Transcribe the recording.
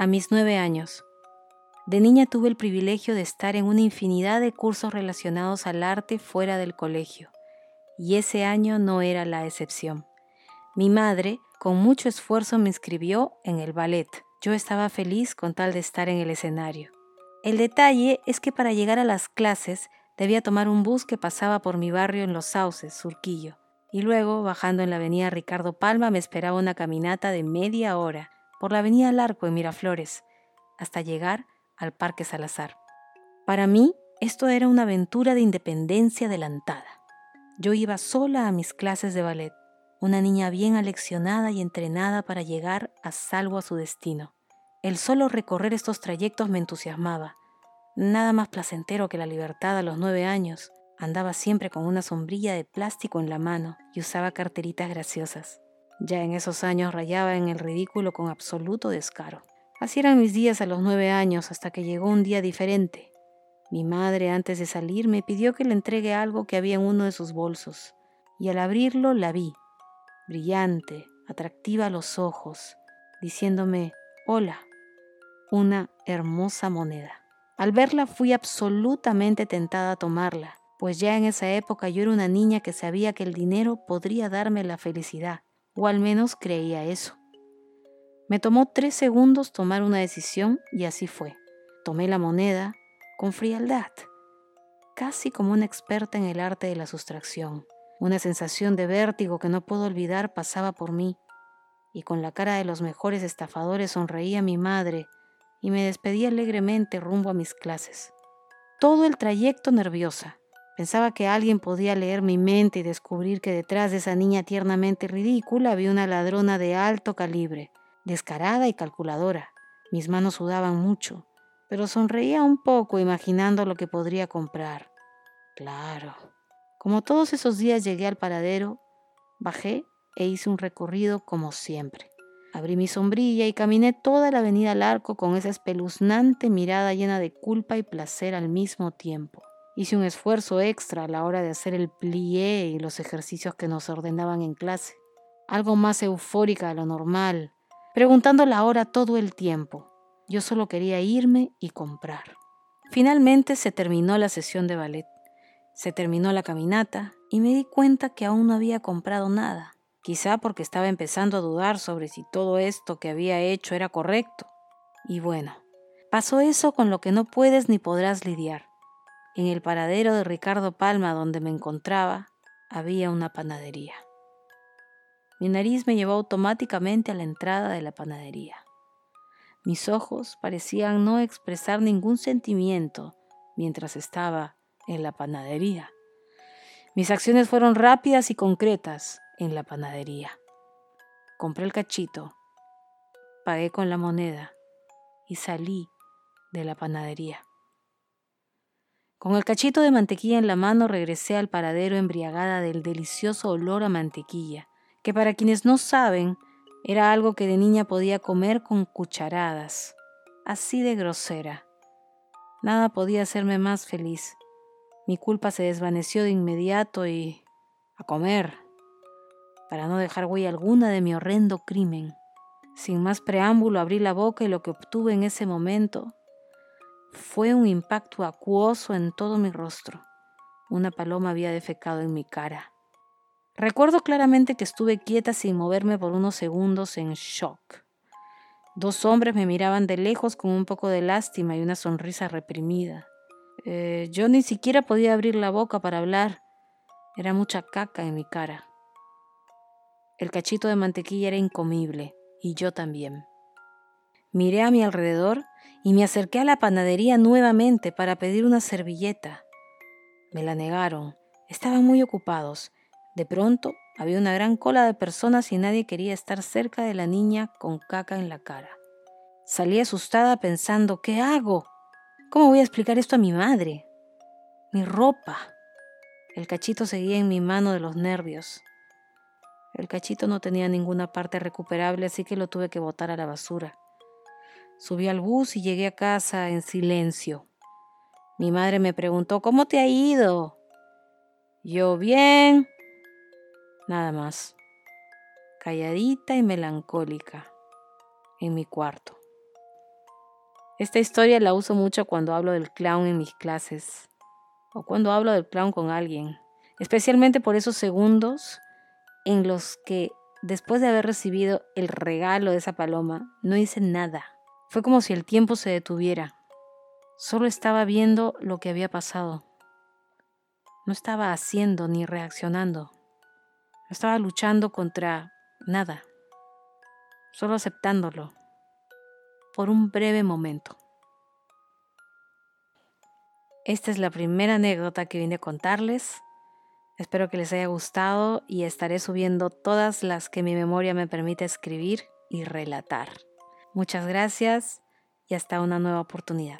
A mis nueve años. De niña tuve el privilegio de estar en una infinidad de cursos relacionados al arte fuera del colegio, y ese año no era la excepción. Mi madre, con mucho esfuerzo, me inscribió en el ballet. Yo estaba feliz con tal de estar en el escenario. El detalle es que para llegar a las clases debía tomar un bus que pasaba por mi barrio en Los Sauces, Surquillo, y luego, bajando en la avenida Ricardo Palma, me esperaba una caminata de media hora por la avenida Larco en Miraflores, hasta llegar al Parque Salazar. Para mí, esto era una aventura de independencia adelantada. Yo iba sola a mis clases de ballet, una niña bien aleccionada y entrenada para llegar a salvo a su destino. El solo recorrer estos trayectos me entusiasmaba. Nada más placentero que la libertad a los nueve años. Andaba siempre con una sombrilla de plástico en la mano y usaba carteritas graciosas. Ya en esos años rayaba en el ridículo con absoluto descaro. Así eran mis días a los nueve años hasta que llegó un día diferente. Mi madre antes de salir me pidió que le entregue algo que había en uno de sus bolsos, y al abrirlo la vi, brillante, atractiva a los ojos, diciéndome, hola una hermosa moneda. Al verla fui absolutamente tentada a tomarla, pues ya en esa época yo era una niña que sabía que el dinero podría darme la felicidad, o al menos creía eso. Me tomó tres segundos tomar una decisión y así fue. Tomé la moneda con frialdad, casi como una experta en el arte de la sustracción. Una sensación de vértigo que no puedo olvidar pasaba por mí, y con la cara de los mejores estafadores sonreía mi madre, y me despedí alegremente rumbo a mis clases. Todo el trayecto nerviosa. Pensaba que alguien podía leer mi mente y descubrir que detrás de esa niña tiernamente ridícula había una ladrona de alto calibre, descarada y calculadora. Mis manos sudaban mucho, pero sonreía un poco imaginando lo que podría comprar. Claro. Como todos esos días llegué al paradero, bajé e hice un recorrido como siempre. Abrí mi sombrilla y caminé toda la avenida al arco con esa espeluznante mirada llena de culpa y placer al mismo tiempo. Hice un esfuerzo extra a la hora de hacer el plié y los ejercicios que nos ordenaban en clase. Algo más eufórica de lo normal, preguntando la hora todo el tiempo. Yo solo quería irme y comprar. Finalmente se terminó la sesión de ballet. Se terminó la caminata y me di cuenta que aún no había comprado nada quizá porque estaba empezando a dudar sobre si todo esto que había hecho era correcto. Y bueno, pasó eso con lo que no puedes ni podrás lidiar. En el paradero de Ricardo Palma donde me encontraba, había una panadería. Mi nariz me llevó automáticamente a la entrada de la panadería. Mis ojos parecían no expresar ningún sentimiento mientras estaba en la panadería. Mis acciones fueron rápidas y concretas en la panadería. Compré el cachito, pagué con la moneda y salí de la panadería. Con el cachito de mantequilla en la mano regresé al paradero embriagada del delicioso olor a mantequilla, que para quienes no saben era algo que de niña podía comer con cucharadas, así de grosera. Nada podía hacerme más feliz. Mi culpa se desvaneció de inmediato y... a comer para no dejar huella alguna de mi horrendo crimen. Sin más preámbulo abrí la boca y lo que obtuve en ese momento fue un impacto acuoso en todo mi rostro. Una paloma había defecado en mi cara. Recuerdo claramente que estuve quieta sin moverme por unos segundos en shock. Dos hombres me miraban de lejos con un poco de lástima y una sonrisa reprimida. Eh, yo ni siquiera podía abrir la boca para hablar. Era mucha caca en mi cara. El cachito de mantequilla era incomible, y yo también. Miré a mi alrededor y me acerqué a la panadería nuevamente para pedir una servilleta. Me la negaron. Estaban muy ocupados. De pronto había una gran cola de personas y nadie quería estar cerca de la niña con caca en la cara. Salí asustada pensando, ¿qué hago? ¿Cómo voy a explicar esto a mi madre? Mi ropa. El cachito seguía en mi mano de los nervios. El cachito no tenía ninguna parte recuperable, así que lo tuve que botar a la basura. Subí al bus y llegué a casa en silencio. Mi madre me preguntó, ¿cómo te ha ido? Yo bien. Nada más. Calladita y melancólica en mi cuarto. Esta historia la uso mucho cuando hablo del clown en mis clases o cuando hablo del clown con alguien, especialmente por esos segundos en los que después de haber recibido el regalo de esa paloma, no hice nada. Fue como si el tiempo se detuviera. Solo estaba viendo lo que había pasado. No estaba haciendo ni reaccionando. No estaba luchando contra nada. Solo aceptándolo. Por un breve momento. Esta es la primera anécdota que vine a contarles. Espero que les haya gustado y estaré subiendo todas las que mi memoria me permite escribir y relatar. Muchas gracias y hasta una nueva oportunidad.